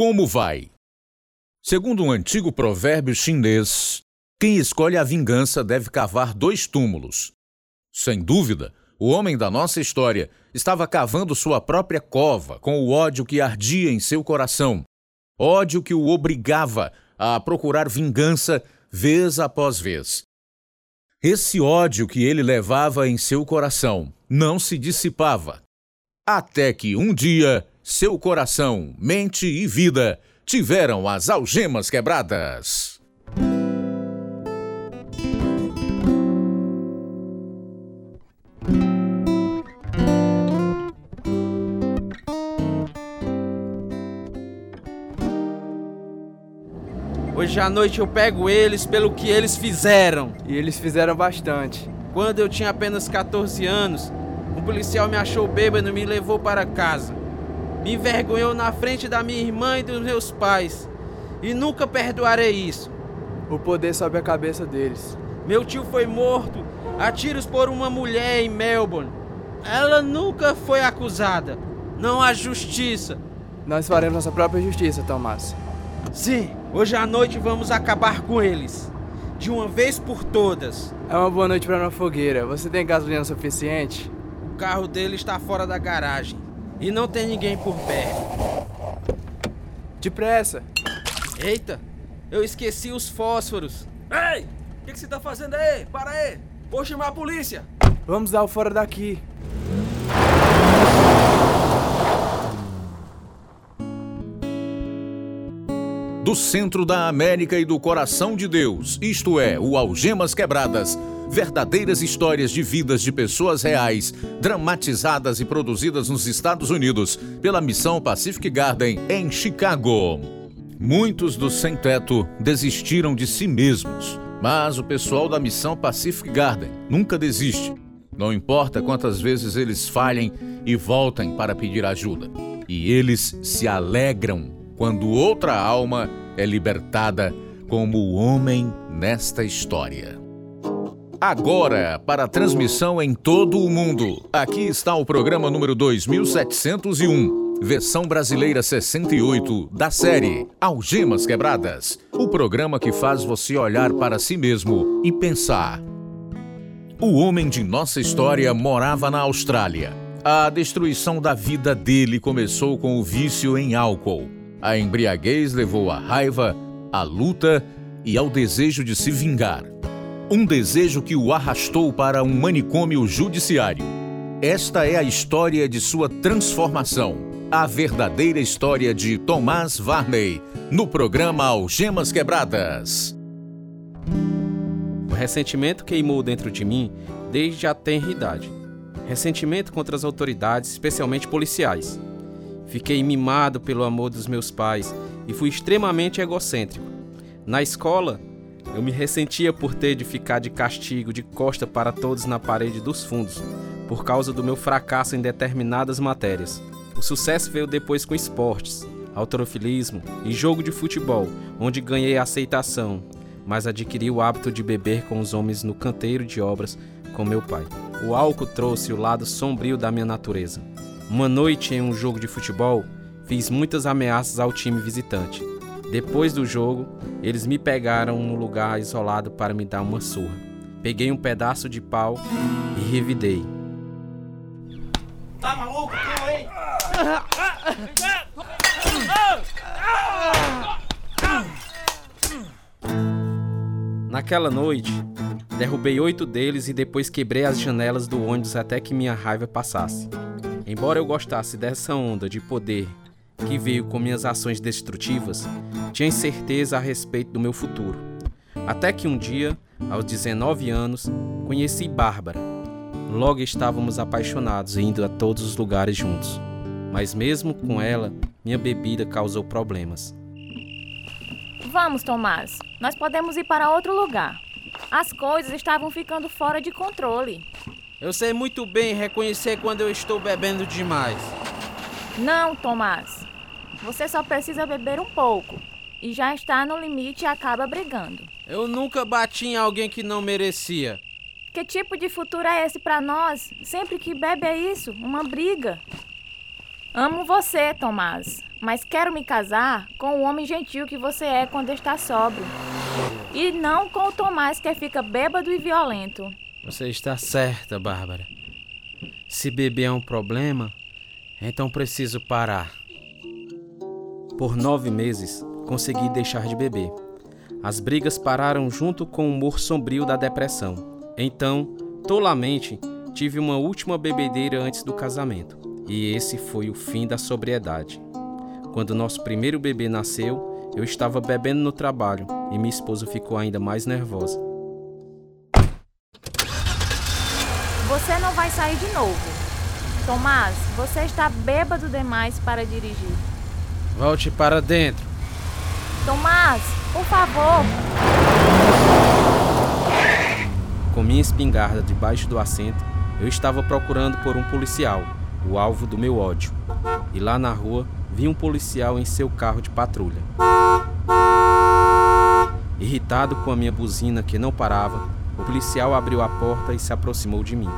Como vai? Segundo um antigo provérbio chinês, quem escolhe a vingança deve cavar dois túmulos. Sem dúvida, o homem da nossa história estava cavando sua própria cova com o ódio que ardia em seu coração. Ódio que o obrigava a procurar vingança vez após vez. Esse ódio que ele levava em seu coração não se dissipava. Até que um dia, seu coração, mente e vida tiveram as algemas quebradas. Hoje à noite eu pego eles pelo que eles fizeram. E eles fizeram bastante. Quando eu tinha apenas 14 anos, um policial me achou bêbado e me levou para casa. Me envergonhou na frente da minha irmã e dos meus pais. E nunca perdoarei isso. O poder sobe a cabeça deles. Meu tio foi morto a tiros por uma mulher em Melbourne. Ela nunca foi acusada. Não há justiça. Nós faremos nossa própria justiça, Tomás. Sim, hoje à noite vamos acabar com eles. De uma vez por todas. É uma boa noite para uma fogueira. Você tem gasolina suficiente? O carro dele está fora da garagem. E não tem ninguém por perto. Depressa! Eita! Eu esqueci os fósforos. Ei! O que, que você tá fazendo aí? Para aí! Vou chamar a polícia! Vamos dar o fora daqui. Do centro da América e do coração de Deus, isto é, o Algemas Quebradas, verdadeiras histórias de vidas de pessoas reais, dramatizadas e produzidas nos Estados Unidos pela Missão Pacific Garden em Chicago. Muitos dos sem-teto desistiram de si mesmos, mas o pessoal da Missão Pacific Garden nunca desiste. Não importa quantas vezes eles falhem e voltem para pedir ajuda. E eles se alegram quando outra alma é libertada como o homem nesta história. Agora, para transmissão em todo o mundo, aqui está o programa número 2701, versão brasileira 68, da série Algemas Quebradas. O programa que faz você olhar para si mesmo e pensar. O homem de nossa história morava na Austrália. A destruição da vida dele começou com o vício em álcool. A embriaguez levou à raiva, à luta e ao desejo de se vingar. Um desejo que o arrastou para um manicômio judiciário. Esta é a história de sua transformação. A verdadeira história de Tomás Varney, no programa Algemas Quebradas. O ressentimento queimou dentro de mim desde a tenra idade. Ressentimento contra as autoridades, especialmente policiais. Fiquei mimado pelo amor dos meus pais e fui extremamente egocêntrico. Na escola, eu me ressentia por ter de ficar de castigo de costa para todos na parede dos fundos, por causa do meu fracasso em determinadas matérias. O sucesso veio depois com esportes, autorofilismo e jogo de futebol, onde ganhei aceitação, mas adquiri o hábito de beber com os homens no canteiro de obras com meu pai. O álcool trouxe o lado sombrio da minha natureza. Uma noite em um jogo de futebol, fiz muitas ameaças ao time visitante. Depois do jogo, eles me pegaram num lugar isolado para me dar uma surra. Peguei um pedaço de pau e revidei. Tá maluco, tu, hein? Naquela noite, derrubei oito deles e depois quebrei as janelas do ônibus até que minha raiva passasse. Embora eu gostasse dessa onda de poder que veio com minhas ações destrutivas, tinha incerteza a respeito do meu futuro. Até que um dia, aos 19 anos, conheci Bárbara. Logo estávamos apaixonados indo a todos os lugares juntos. Mas mesmo com ela, minha bebida causou problemas. Vamos, Tomás. Nós podemos ir para outro lugar. As coisas estavam ficando fora de controle. Eu sei muito bem reconhecer quando eu estou bebendo demais. Não, Tomás. Você só precisa beber um pouco. E já está no limite e acaba brigando. Eu nunca bati em alguém que não merecia. Que tipo de futuro é esse para nós? Sempre que bebe é isso, uma briga. Amo você, Tomás, mas quero me casar com o homem gentil que você é quando está sóbrio. E não com o Tomás que fica bêbado e violento. Você está certa, Bárbara. Se beber é um problema, então preciso parar. Por nove meses, consegui deixar de beber. As brigas pararam junto com o humor sombrio da depressão. Então, tolamente, tive uma última bebedeira antes do casamento. E esse foi o fim da sobriedade. Quando nosso primeiro bebê nasceu, eu estava bebendo no trabalho e minha esposa ficou ainda mais nervosa. Você não vai sair de novo. Tomás, você está bêbado demais para dirigir. Volte para dentro. Tomás, por favor. Com minha espingarda debaixo do assento, eu estava procurando por um policial, o alvo do meu ódio. E lá na rua, vi um policial em seu carro de patrulha. Irritado com a minha buzina que não parava, o policial abriu a porta e se aproximou de mim.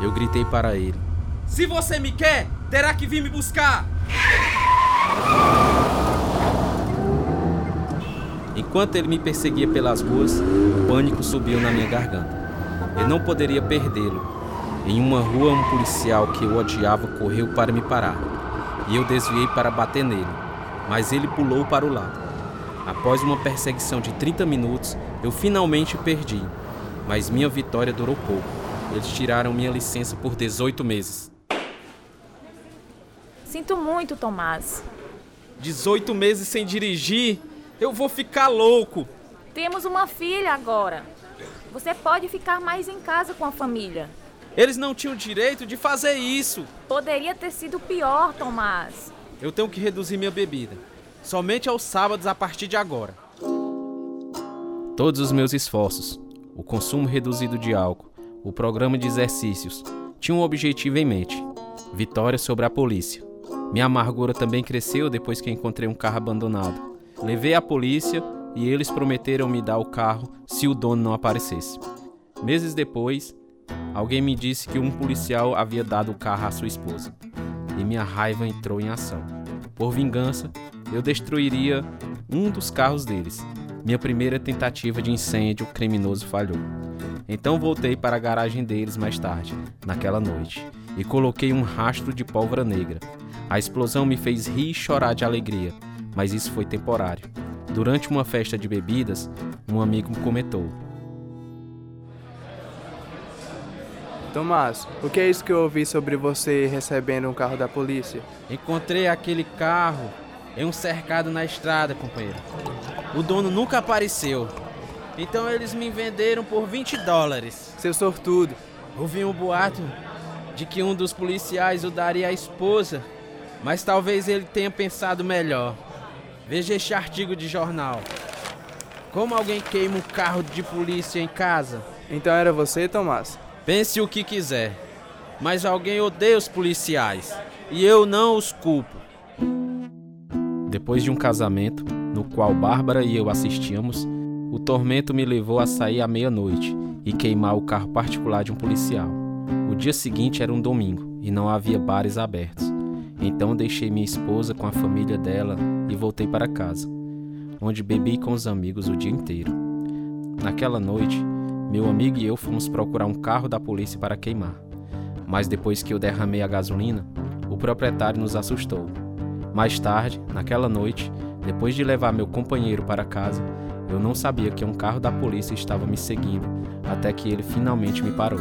Eu gritei para ele: Se você me quer, terá que vir me buscar! Enquanto ele me perseguia pelas ruas, o pânico subiu na minha garganta. Eu não poderia perdê-lo. Em uma rua, um policial que eu odiava correu para me parar, e eu desviei para bater nele, mas ele pulou para o lado. Após uma perseguição de 30 minutos, eu finalmente perdi, mas minha vitória durou pouco. Eles tiraram minha licença por 18 meses. Sinto muito, Tomás. 18 meses sem dirigir? Eu vou ficar louco! Temos uma filha agora. Você pode ficar mais em casa com a família. Eles não tinham direito de fazer isso. Poderia ter sido pior, Tomás. Eu tenho que reduzir minha bebida. Somente aos sábados a partir de agora. Todos os meus esforços, o consumo reduzido de álcool, o programa de exercícios, tinham um objetivo em mente: vitória sobre a polícia. Minha amargura também cresceu depois que encontrei um carro abandonado. Levei à polícia e eles prometeram me dar o carro se o dono não aparecesse. Meses depois, alguém me disse que um policial havia dado o carro à sua esposa. E minha raiva entrou em ação. Por vingança, eu destruiria um dos carros deles. Minha primeira tentativa de incêndio criminoso falhou. Então voltei para a garagem deles mais tarde, naquela noite, e coloquei um rastro de pólvora negra. A explosão me fez rir e chorar de alegria, mas isso foi temporário. Durante uma festa de bebidas, um amigo comentou: Tomás, o que é isso que eu ouvi sobre você recebendo um carro da polícia? Encontrei aquele carro em um cercado na estrada, companheiro. O dono nunca apareceu. Então eles me venderam por 20 dólares. Seu sortudo. Ouvi um boato de que um dos policiais o daria à esposa, mas talvez ele tenha pensado melhor. Veja este artigo de jornal. Como alguém queima um carro de polícia em casa? Então era você, Tomás? Pense o que quiser, mas alguém odeia os policiais e eu não os culpo. Depois de um casamento, no qual Bárbara e eu assistíamos, o tormento me levou a sair à meia-noite e queimar o carro particular de um policial. O dia seguinte era um domingo e não havia bares abertos. Então deixei minha esposa com a família dela e voltei para casa, onde bebi com os amigos o dia inteiro. Naquela noite, meu amigo e eu fomos procurar um carro da polícia para queimar. Mas depois que eu derramei a gasolina, o proprietário nos assustou. Mais tarde, naquela noite, depois de levar meu companheiro para casa, eu não sabia que um carro da polícia estava me seguindo, até que ele finalmente me parou.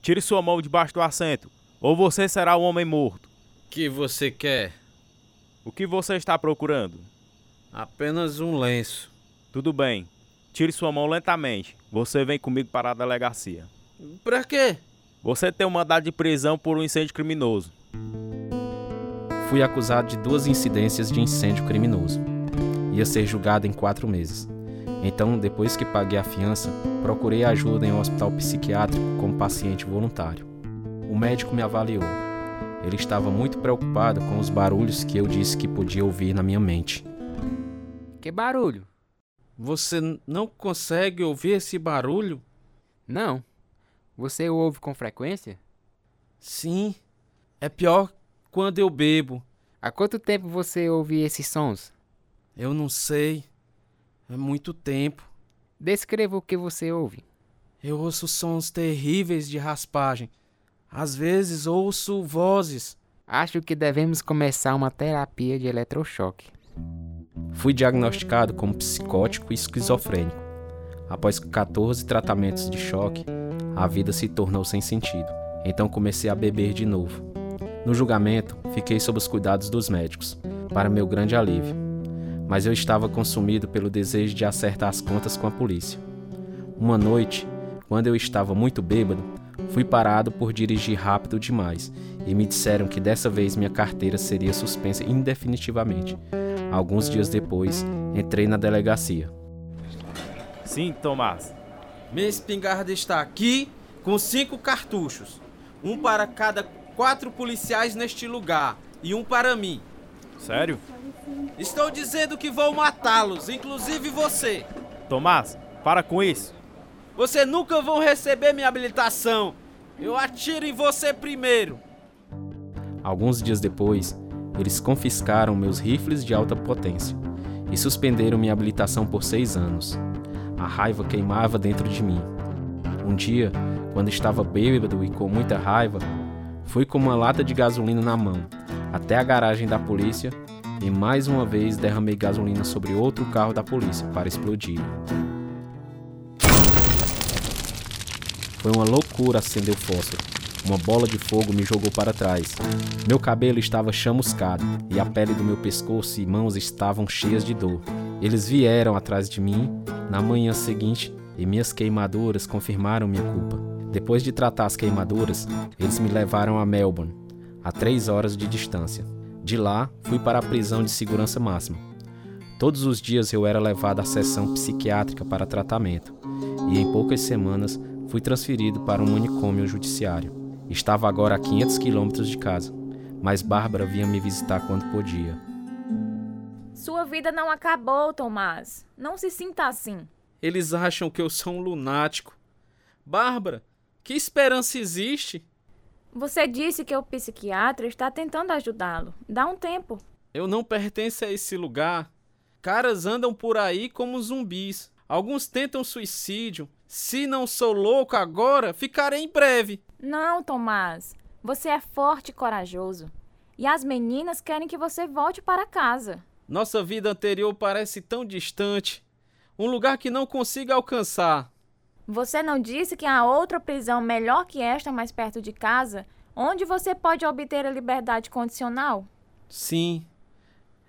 Tire sua mão debaixo do assento, ou você será um homem morto. Que você quer? O que você está procurando? Apenas um lenço. Tudo bem. Tire sua mão lentamente. Você vem comigo para a delegacia. Pra quê? Você tem um mandado de prisão por um incêndio criminoso. Fui acusado de duas incidências de incêndio criminoso. Ia ser julgado em quatro meses. Então, depois que paguei a fiança, procurei ajuda em um hospital psiquiátrico como paciente voluntário. O médico me avaliou. Ele estava muito preocupado com os barulhos que eu disse que podia ouvir na minha mente. Que barulho? Você não consegue ouvir esse barulho? Não. Você o ouve com frequência? Sim. É pior quando eu bebo. Há quanto tempo você ouve esses sons? Eu não sei. É muito tempo. Descreva o que você ouve. Eu ouço sons terríveis de raspagem. Às vezes ouço vozes. Acho que devemos começar uma terapia de eletrochoque. Fui diagnosticado como psicótico e esquizofrênico. Após 14 tratamentos de choque, a vida se tornou sem sentido. Então comecei a beber de novo. No julgamento, fiquei sob os cuidados dos médicos, para meu grande alívio. Mas eu estava consumido pelo desejo de acertar as contas com a polícia. Uma noite, quando eu estava muito bêbado, fui parado por dirigir rápido demais e me disseram que dessa vez minha carteira seria suspensa indefinitivamente. Alguns dias depois, entrei na delegacia. Sim, Tomás. Minha espingarda está aqui com cinco cartuchos. Um para cada quatro policiais neste lugar e um para mim. Sério? Estou dizendo que vou matá-los, inclusive você. Tomás, para com isso. Você nunca vão receber minha habilitação. Eu atiro em você primeiro. Alguns dias depois, eles confiscaram meus rifles de alta potência e suspenderam minha habilitação por seis anos. A raiva queimava dentro de mim. Um dia, quando estava bêbado e com muita raiva, fui com uma lata de gasolina na mão até a garagem da polícia e mais uma vez derramei gasolina sobre outro carro da polícia para explodir. Foi uma loucura acender o fósforo. Uma bola de fogo me jogou para trás. Meu cabelo estava chamuscado e a pele do meu pescoço e mãos estavam cheias de dor. Eles vieram atrás de mim na manhã seguinte e minhas queimaduras confirmaram minha culpa. Depois de tratar as queimaduras, eles me levaram a Melbourne, a três horas de distância. De lá, fui para a prisão de segurança máxima. Todos os dias eu era levado à sessão psiquiátrica para tratamento, e em poucas semanas fui transferido para um manicômio judiciário. Estava agora a 500 quilômetros de casa, mas Bárbara vinha me visitar quando podia. Sua vida não acabou, Tomás. Não se sinta assim. Eles acham que eu sou um lunático. Bárbara, que esperança existe? Você disse que o psiquiatra está tentando ajudá-lo. Dá um tempo. Eu não pertenço a esse lugar. Caras andam por aí como zumbis. Alguns tentam suicídio. Se não sou louco agora, ficarei em breve. Não, Tomás. Você é forte e corajoso. E as meninas querem que você volte para casa. Nossa vida anterior parece tão distante. Um lugar que não consigo alcançar. Você não disse que há outra prisão melhor que esta mais perto de casa, onde você pode obter a liberdade condicional? Sim.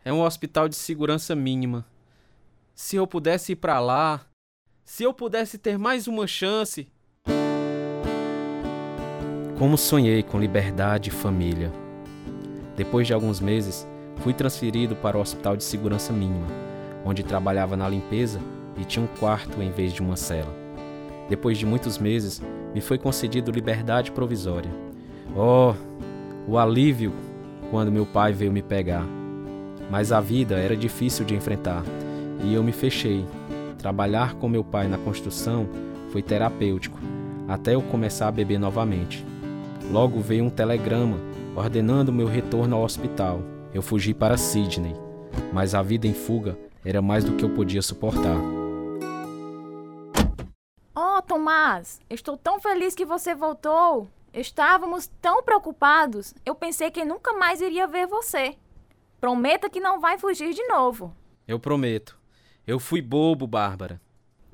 É um hospital de segurança mínima. Se eu pudesse ir para lá, se eu pudesse ter mais uma chance. Como sonhei com liberdade e família. Depois de alguns meses, fui transferido para o hospital de segurança mínima, onde trabalhava na limpeza e tinha um quarto em vez de uma cela. Depois de muitos meses, me foi concedido liberdade provisória. Oh, o alívio quando meu pai veio me pegar. Mas a vida era difícil de enfrentar e eu me fechei. Trabalhar com meu pai na construção foi terapêutico, até eu começar a beber novamente. Logo veio um telegrama ordenando meu retorno ao hospital. Eu fugi para Sydney, mas a vida em fuga era mais do que eu podia suportar. Oh, Tomás, estou tão feliz que você voltou. Estávamos tão preocupados. Eu pensei que nunca mais iria ver você. Prometa que não vai fugir de novo. Eu prometo. Eu fui bobo, Bárbara.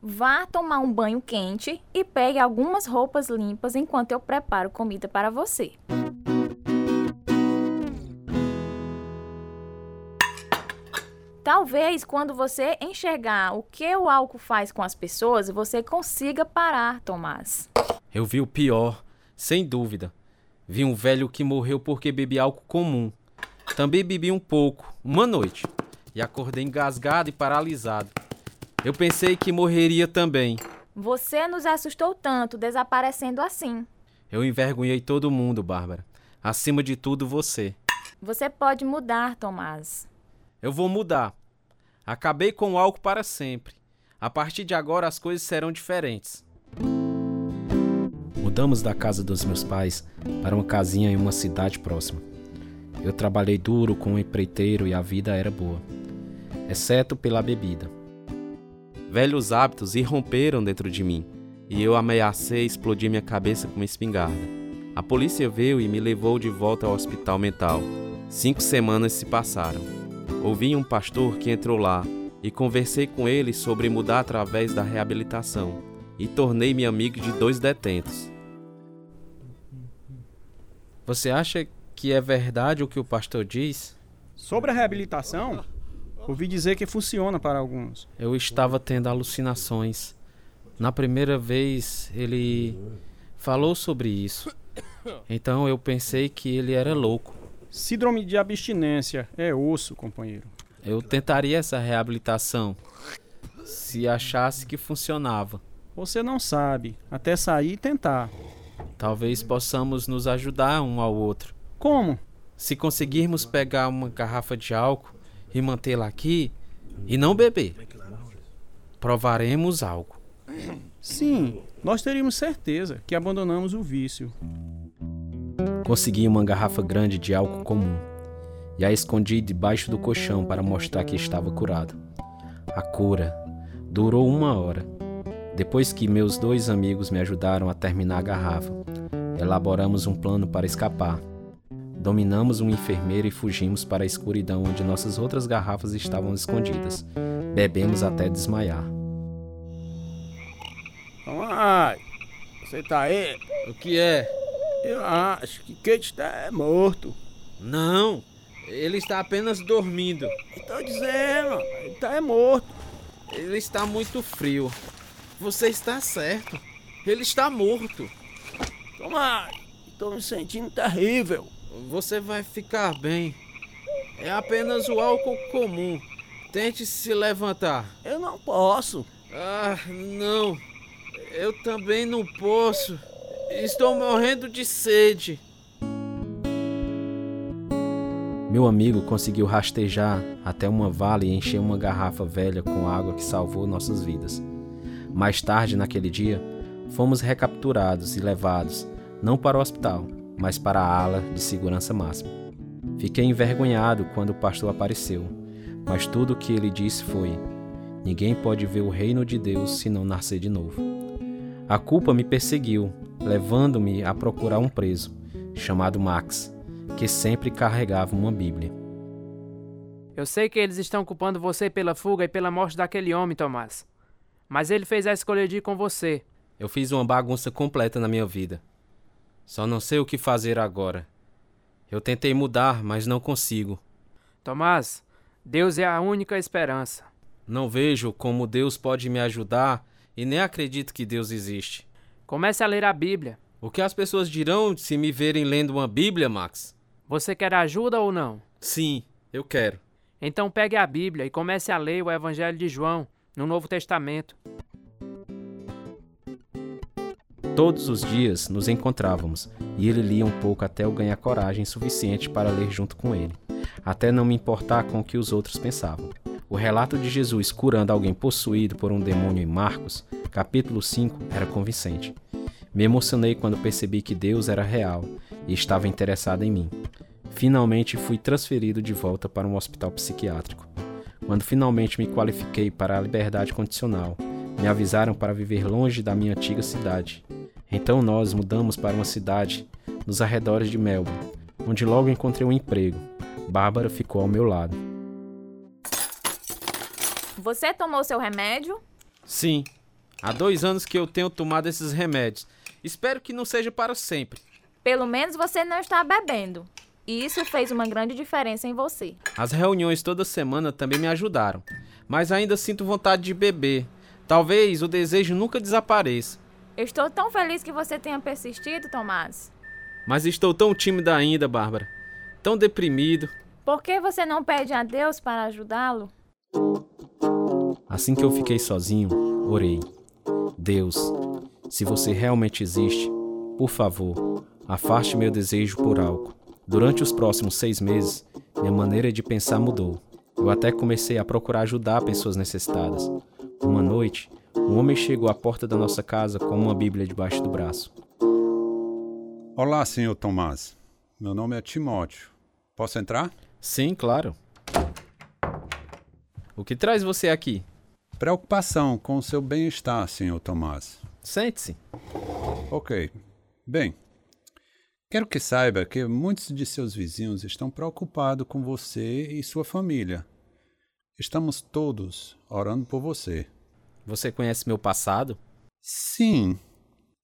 Vá tomar um banho quente e pegue algumas roupas limpas enquanto eu preparo comida para você. Talvez quando você enxergar o que o álcool faz com as pessoas, você consiga parar, Tomás. Eu vi o pior, sem dúvida. Vi um velho que morreu porque bebia álcool comum. Também bebi um pouco, uma noite, e acordei engasgado e paralisado. Eu pensei que morreria também. Você nos assustou tanto desaparecendo assim. Eu envergonhei todo mundo, Bárbara. Acima de tudo, você. Você pode mudar, Tomás. Eu vou mudar. Acabei com o álcool para sempre. A partir de agora as coisas serão diferentes. Mudamos da casa dos meus pais para uma casinha em uma cidade próxima. Eu trabalhei duro com um empreiteiro e a vida era boa, exceto pela bebida. Velhos hábitos irromperam dentro de mim e eu ameacei explodir minha cabeça com uma espingarda. A polícia veio e me levou de volta ao hospital mental. Cinco semanas se passaram. Ouvi um pastor que entrou lá e conversei com ele sobre mudar através da reabilitação e tornei-me amigo de dois detentos. Você acha que é verdade o que o pastor diz? Sobre a reabilitação, ouvi dizer que funciona para alguns. Eu estava tendo alucinações. Na primeira vez ele falou sobre isso. Então eu pensei que ele era louco. Síndrome de abstinência é osso, companheiro. Eu tentaria essa reabilitação se achasse que funcionava. Você não sabe, até sair e tentar. Talvez possamos nos ajudar um ao outro. Como? Se conseguirmos pegar uma garrafa de álcool e mantê-la aqui e não beber, provaremos algo. Sim, nós teríamos certeza que abandonamos o vício. Consegui uma garrafa grande de álcool comum e a escondi debaixo do colchão para mostrar que estava curado. A cura durou uma hora. Depois que meus dois amigos me ajudaram a terminar a garrafa, elaboramos um plano para escapar. Dominamos um enfermeiro e fugimos para a escuridão onde nossas outras garrafas estavam escondidas. Bebemos até desmaiar. Ai, você tá aí? O que é? Eu acho que Kate está morto. Não, ele está apenas dormindo. Estou dizendo, ele está é morto. Ele está muito frio. Você está certo. Ele está morto. Toma, estou me sentindo terrível. Você vai ficar bem. É apenas o álcool comum. Tente se levantar. Eu não posso. Ah, não. Eu também não posso. Estou morrendo de sede. Meu amigo conseguiu rastejar até uma vale e encher uma garrafa velha com água que salvou nossas vidas. Mais tarde naquele dia, fomos recapturados e levados, não para o hospital, mas para a ala de segurança máxima. Fiquei envergonhado quando o pastor apareceu, mas tudo o que ele disse foi: Ninguém pode ver o reino de Deus se não nascer de novo. A culpa me perseguiu, levando-me a procurar um preso, chamado Max, que sempre carregava uma Bíblia. Eu sei que eles estão culpando você pela fuga e pela morte daquele homem, Tomás. Mas ele fez a escolha de ir com você. Eu fiz uma bagunça completa na minha vida. Só não sei o que fazer agora. Eu tentei mudar, mas não consigo. Tomás, Deus é a única esperança. Não vejo como Deus pode me ajudar e nem acredito que Deus existe. Comece a ler a Bíblia. O que as pessoas dirão se me verem lendo uma Bíblia, Max? Você quer ajuda ou não? Sim, eu quero. Então pegue a Bíblia e comece a ler o Evangelho de João no Novo Testamento. Todos os dias nos encontrávamos e ele lia um pouco até eu ganhar coragem suficiente para ler junto com ele, até não me importar com o que os outros pensavam. O relato de Jesus curando alguém possuído por um demônio em Marcos, capítulo 5, era convincente. Me emocionei quando percebi que Deus era real e estava interessado em mim. Finalmente fui transferido de volta para um hospital psiquiátrico. Quando finalmente me qualifiquei para a liberdade condicional, me avisaram para viver longe da minha antiga cidade. Então nós mudamos para uma cidade nos arredores de Melbourne, onde logo encontrei um emprego. Bárbara ficou ao meu lado. Você tomou seu remédio? Sim, há dois anos que eu tenho tomado esses remédios. Espero que não seja para sempre. Pelo menos você não está bebendo. E isso fez uma grande diferença em você. As reuniões toda semana também me ajudaram, mas ainda sinto vontade de beber. Talvez o desejo nunca desapareça. Eu estou tão feliz que você tenha persistido, Tomás. Mas estou tão tímido ainda, Bárbara. Tão deprimido. Por que você não pede a Deus para ajudá-lo? Assim que eu fiquei sozinho, orei. Deus, se você realmente existe, por favor, afaste meu desejo por álcool. Durante os próximos seis meses, minha maneira de pensar mudou. Eu até comecei a procurar ajudar pessoas necessitadas. Uma noite, um homem chegou à porta da nossa casa com uma Bíblia debaixo do braço. Olá, senhor Tomás. Meu nome é Timóteo. Posso entrar? Sim, claro. O que traz você aqui? Preocupação com o seu bem-estar, senhor Tomás. Sente-se. Ok. Bem, quero que saiba que muitos de seus vizinhos estão preocupados com você e sua família. Estamos todos orando por você. Você conhece meu passado? Sim.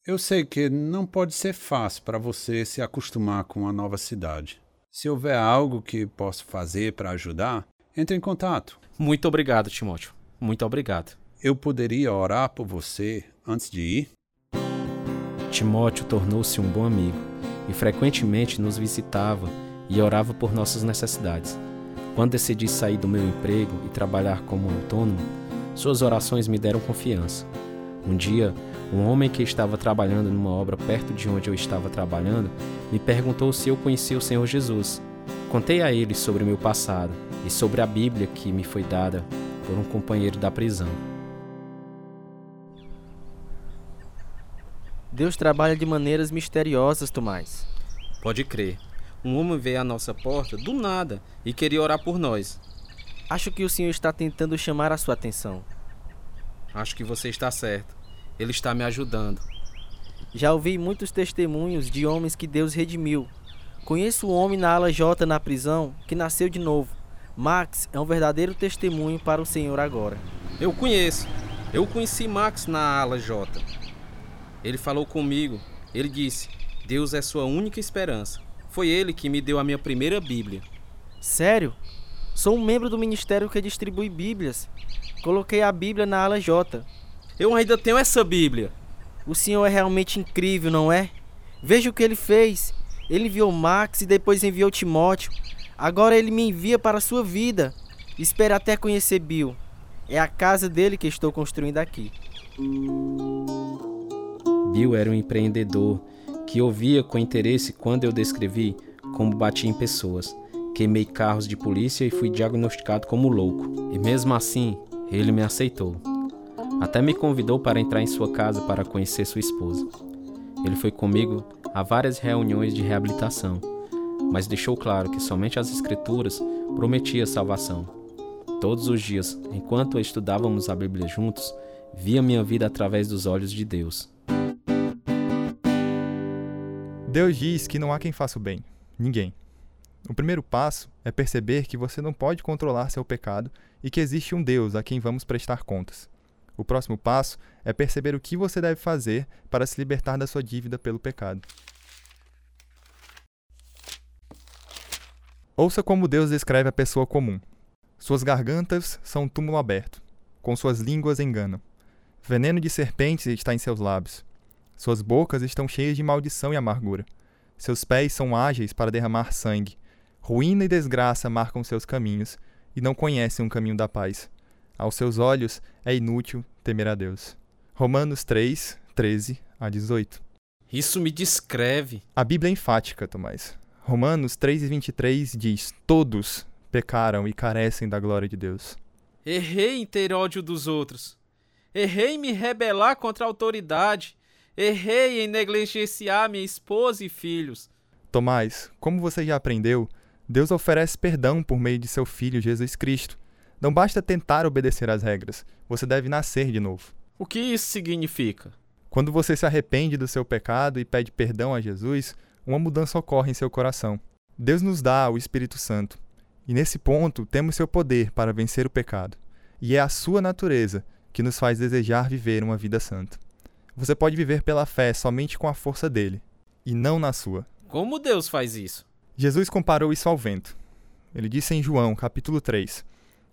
Eu sei que não pode ser fácil para você se acostumar com a nova cidade. Se houver algo que possa fazer para ajudar, entre em contato. Muito obrigado, Timóteo. Muito obrigado. Eu poderia orar por você antes de ir? Timóteo tornou-se um bom amigo e frequentemente nos visitava e orava por nossas necessidades. Quando decidi sair do meu emprego e trabalhar como autônomo, suas orações me deram confiança. Um dia, um homem que estava trabalhando numa obra perto de onde eu estava trabalhando me perguntou se eu conhecia o Senhor Jesus. Contei a ele sobre o meu passado e sobre a Bíblia que me foi dada por um companheiro da prisão. Deus trabalha de maneiras misteriosas, Tomás. Pode crer. Um homem veio à nossa porta do nada e queria orar por nós. Acho que o Senhor está tentando chamar a sua atenção. Acho que você está certo. Ele está me ajudando. Já ouvi muitos testemunhos de homens que Deus redimiu. Conheço um homem na ala J na prisão que nasceu de novo. Max é um verdadeiro testemunho para o Senhor agora. Eu conheço. Eu conheci Max na ala J. Ele falou comigo. Ele disse: Deus é sua única esperança. Foi ele que me deu a minha primeira Bíblia. Sério? Sou um membro do ministério que distribui Bíblias. Coloquei a Bíblia na ala J. Eu ainda tenho essa Bíblia. O senhor é realmente incrível, não é? Veja o que ele fez. Ele enviou Max e depois enviou Timóteo. Agora ele me envia para a sua vida. Espere até conhecer Bill. É a casa dele que estou construindo aqui. Bill era um empreendedor que ouvia com interesse quando eu descrevi como bati em pessoas. Queimei carros de polícia e fui diagnosticado como louco. E mesmo assim, ele me aceitou. Até me convidou para entrar em sua casa para conhecer sua esposa. Ele foi comigo a várias reuniões de reabilitação, mas deixou claro que somente as Escrituras prometiam salvação. Todos os dias, enquanto estudávamos a Bíblia juntos, via minha vida através dos olhos de Deus. Deus diz que não há quem faça o bem, ninguém. O primeiro passo é perceber que você não pode controlar seu pecado e que existe um Deus a quem vamos prestar contas. O próximo passo é perceber o que você deve fazer para se libertar da sua dívida pelo pecado. Ouça como Deus descreve a pessoa comum. Suas gargantas são um túmulo aberto, com suas línguas enganam. Veneno de serpentes está em seus lábios. Suas bocas estão cheias de maldição e amargura. Seus pés são ágeis para derramar sangue. Ruína e desgraça marcam seus caminhos, e não conhecem o caminho da paz. Aos seus olhos é inútil temer a Deus. Romanos 3, 13 a 18. Isso me descreve. A Bíblia é enfática, Tomás. Romanos 3 e 23 diz: Todos pecaram e carecem da glória de Deus. Errei em ter ódio dos outros. Errei em me rebelar contra a autoridade. Errei em negligenciar minha esposa e filhos. Tomás, como você já aprendeu, Deus oferece perdão por meio de seu Filho Jesus Cristo. Não basta tentar obedecer às regras, você deve nascer de novo. O que isso significa? Quando você se arrepende do seu pecado e pede perdão a Jesus, uma mudança ocorre em seu coração. Deus nos dá o Espírito Santo. E nesse ponto temos seu poder para vencer o pecado. E é a sua natureza que nos faz desejar viver uma vida santa. Você pode viver pela fé somente com a força dele, e não na sua. Como Deus faz isso? Jesus comparou isso ao vento. Ele disse em João, capítulo 3: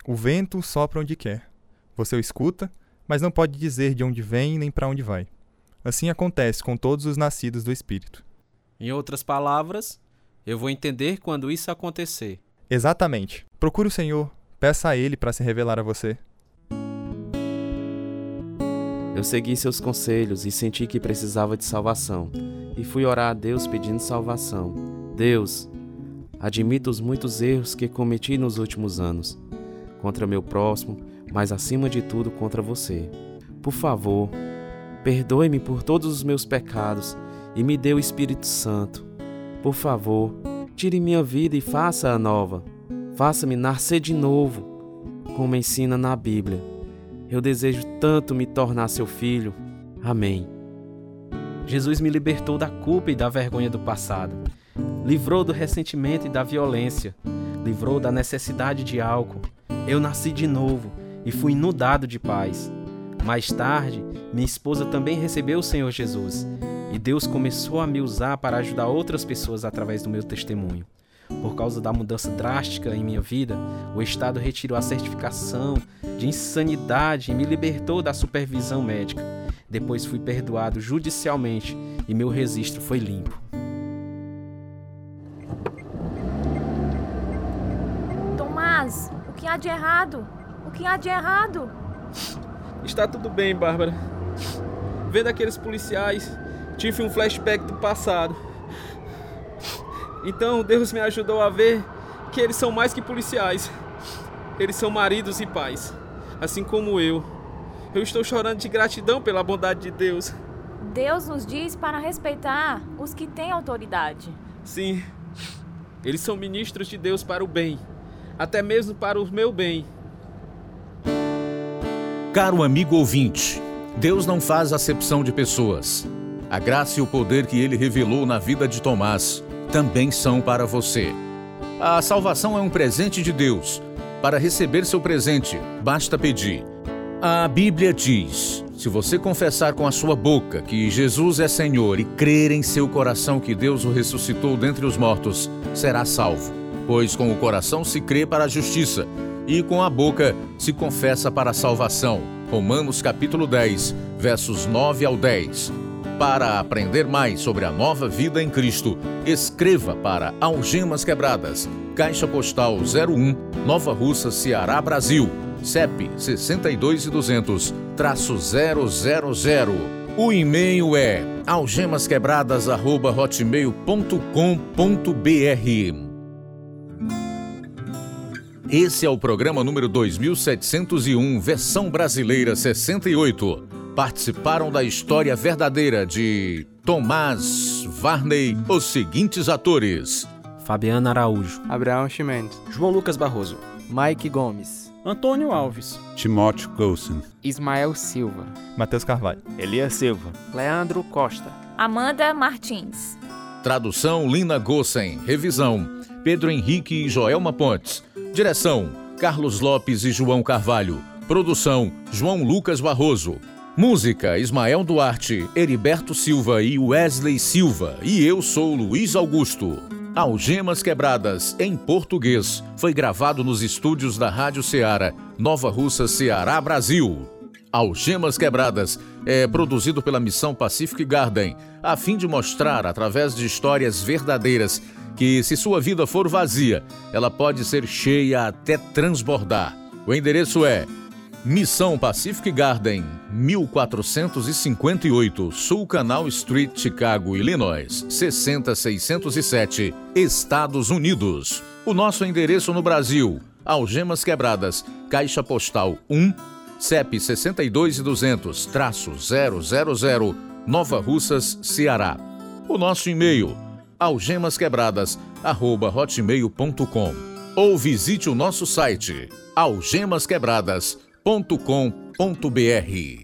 O vento sopra onde quer. Você o escuta, mas não pode dizer de onde vem nem para onde vai. Assim acontece com todos os nascidos do Espírito. Em outras palavras, eu vou entender quando isso acontecer. Exatamente. Procure o Senhor, peça a Ele para se revelar a você. Eu segui seus conselhos e senti que precisava de salvação, e fui orar a Deus pedindo salvação. Deus, admito os muitos erros que cometi nos últimos anos, contra meu próximo, mas acima de tudo contra você. Por favor, perdoe-me por todos os meus pecados e me dê o Espírito Santo. Por favor, tire minha vida e faça-a nova. Faça-me nascer de novo, como ensina na Bíblia. Eu desejo tanto me tornar seu filho. Amém. Jesus me libertou da culpa e da vergonha do passado, livrou do ressentimento e da violência, livrou da necessidade de álcool. Eu nasci de novo e fui inundado de paz. Mais tarde, minha esposa também recebeu o Senhor Jesus e Deus começou a me usar para ajudar outras pessoas através do meu testemunho. Por causa da mudança drástica em minha vida, o Estado retirou a certificação de insanidade e me libertou da supervisão médica. Depois fui perdoado judicialmente e meu registro foi limpo. Há de errado? O que há de errado? Está tudo bem, Bárbara. Vendo aqueles policiais, tive um flashback do passado. Então Deus me ajudou a ver que eles são mais que policiais. Eles são maridos e pais, assim como eu. Eu estou chorando de gratidão pela bondade de Deus. Deus nos diz para respeitar os que têm autoridade. Sim, eles são ministros de Deus para o bem, até mesmo para o meu bem. Caro amigo ouvinte, Deus não faz acepção de pessoas. A graça e o poder que ele revelou na vida de Tomás também são para você. A salvação é um presente de Deus. Para receber seu presente, basta pedir. A Bíblia diz: se você confessar com a sua boca que Jesus é Senhor e crer em seu coração que Deus o ressuscitou dentre os mortos, será salvo. Pois com o coração se crê para a justiça e com a boca se confessa para a salvação. Romanos capítulo 10, versos 9 ao 10. Para aprender mais sobre a nova vida em Cristo, escreva para Algemas Quebradas, Caixa Postal 01, Nova Russa, Ceará, Brasil. CEP 62200-000. O e-mail é algemasquebradas@hotmail.com.br. Esse é o programa número 2701, versão brasileira 68. Participaram da história verdadeira de Tomás Varney os seguintes atores: Fabiana Araújo, Abraão Chimenez, João Lucas Barroso, Mike Gomes, Antônio Alves, Timóteo Golson, Ismael Silva, Matheus Carvalho, Elias Silva, Leandro Costa, Amanda Martins. Tradução Lina Gossen. Revisão Pedro Henrique e Joelma Pontes. Direção Carlos Lopes e João Carvalho. Produção João Lucas Barroso. Música Ismael Duarte, Heriberto Silva e Wesley Silva. E eu sou Luiz Augusto. Algemas Quebradas, em português, foi gravado nos estúdios da Rádio Ceará, Nova Russa, Ceará, Brasil. Algemas Quebradas é produzido pela Missão Pacific Garden, a fim de mostrar, através de histórias verdadeiras, que se sua vida for vazia, ela pode ser cheia até transbordar. O endereço é Missão Pacific Garden, 1458, Sul Canal Street, Chicago, Illinois, 60607, Estados Unidos. O nosso endereço no Brasil: Algemas Quebradas, Caixa Postal 1, CEP 62200-000, Nova Russas, Ceará. O nosso e-mail: algemasquebradas@hotmail.com ou visite o nosso site algemasquebradas.com.br.